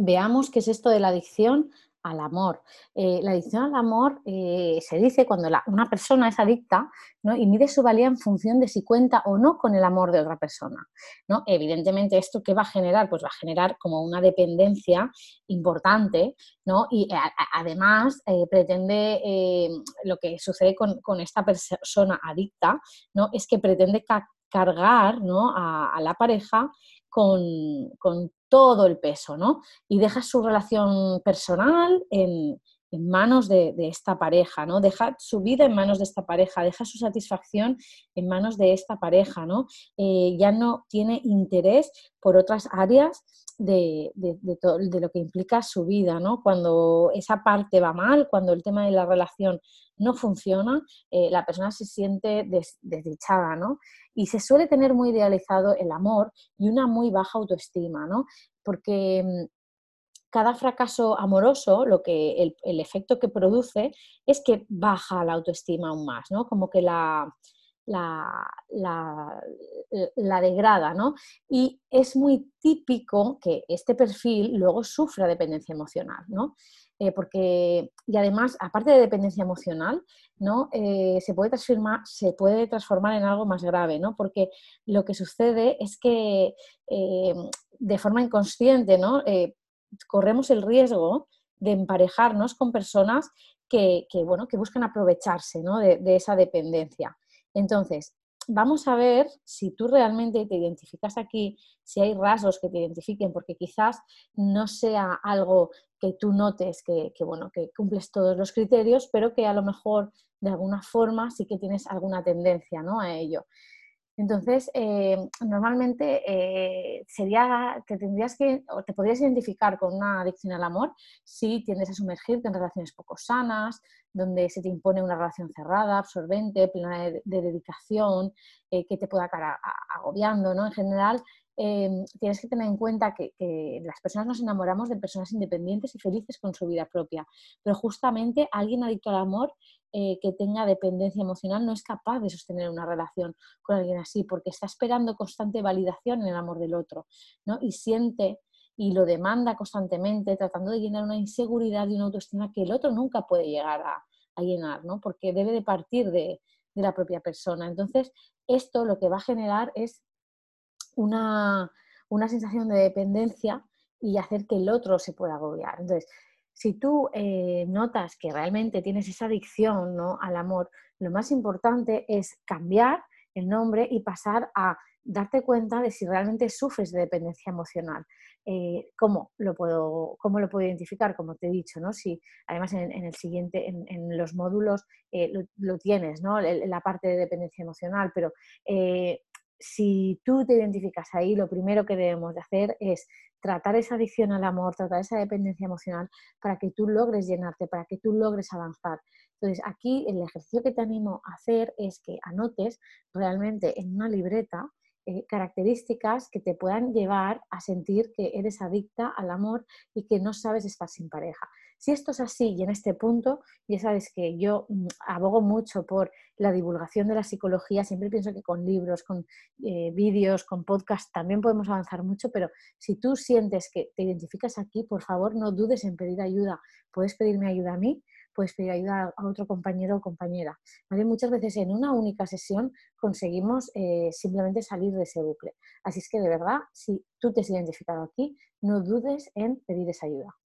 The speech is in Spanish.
veamos qué es esto de la adicción al amor. Eh, la adicción al amor eh, se dice cuando una persona es adicta ¿no? y mide su valía en función de si cuenta o no con el amor de otra persona. ¿no? Evidentemente, ¿esto qué va a generar? Pues va a generar como una dependencia importante ¿no? y además eh, pretende, lo que sucede con, esta persona adicta, ¿no? es que pretende cargar ¿no? a, la pareja con, con todo el peso, ¿no? Y deja su relación personal en, manos de, esta pareja, ¿no? Deja su vida en manos de esta pareja, deja su satisfacción en manos de esta pareja, ¿no? Eh, ya no tiene interés por otras áreas de, de, lo que implica su vida, ¿no? Cuando esa parte va mal, cuando el tema de la relación no funciona, eh, la persona se siente desdichada, ¿no? Y se suele tener muy idealizado el amor y una muy baja autoestima, ¿no? Porque mm, cada fracaso amoroso, lo que el, efecto que produce es que baja la autoestima aún más, ¿no? Como que la, la, la, degrada, ¿no? Y es muy típico que este perfil luego sufra dependencia emocional, ¿no? Eh, porque, y además, aparte de dependencia emocional, ¿no? Eh, se, puede transformar, se puede transformar en algo más grave, ¿no? porque lo que sucede es que eh, de forma inconsciente ¿no? Corremos el riesgo de emparejarnos con personas que, bueno, que buscan aprovecharse ¿no? de, esa dependencia. Entonces, vamos a ver si tú realmente te identificas aquí, si hay rasgos que te identifiquen, porque quizás no sea algo que tú notes que, bueno, que cumples todos los criterios, pero que a lo mejor de alguna forma sí que tienes alguna tendencia ¿no? a ello. Entonces, eh, normalmente eh, sería, te tendrías que, o te podrías identificar con una adicción al amor si tiendes a sumergirte en relaciones poco sanas, donde se te impone una relación cerrada, absorbente, plena de, dedicación, eh, que te pueda acabar agobiando, ¿no? En general, Em, tienes que tener en cuenta que, las personas nos enamoramos de personas independientes y felices con su vida propia, pero justamente alguien adicto al amor eh, que tenga dependencia emocional no es capaz de sostener una relación con alguien así porque está esperando constante validación en el amor del otro ¿no? y siente y lo demanda constantemente tratando de llenar una inseguridad y una autoestima que el otro nunca puede llegar a, llenar, ¿no? porque debe de partir de, de la propia persona. Entonces, esto lo que va a generar es una, sensación de dependencia y hacer que el otro se pueda agobiar. Entonces, si tú eh, notas que realmente tienes esa adicción ¿no? al amor, lo más importante es cambiar el nombre y pasar a darte cuenta de si realmente sufres de dependencia emocional. Eh, ¿cómo, lo puedo, ¿Cómo lo puedo identificar? Como te he dicho, ¿no? Si además en, el siguiente, en, los módulos eh, lo, tienes, ¿no? La parte de dependencia emocional, pero si tú te identificas ahí, lo primero que debemos de hacer es tratar esa adicción al amor, tratar esa dependencia emocional para que tú logres llenarte, para que tú logres avanzar. Entonces, aquí el ejercicio que te animo a hacer es que anotes realmente en una libreta eh, características que te puedan llevar a sentir que eres adicta al amor y que no sabes estar sin pareja. Si esto es así y en este punto, ya sabes que yo mm, abogo mucho por la divulgación de la psicología, siempre pienso que con libros, con eh, vídeos, con podcasts también podemos avanzar mucho, pero si tú sientes que te identificas aquí, por favor no dudes en pedir ayuda. Puedes pedirme ayuda a mí puedes pedir ayuda a otro compañero o compañera. Muchas veces en una única sesión conseguimos eh, simplemente salir de ese bucle. Así es que de verdad, si tú te has identificado aquí, no dudes en pedir esa ayuda.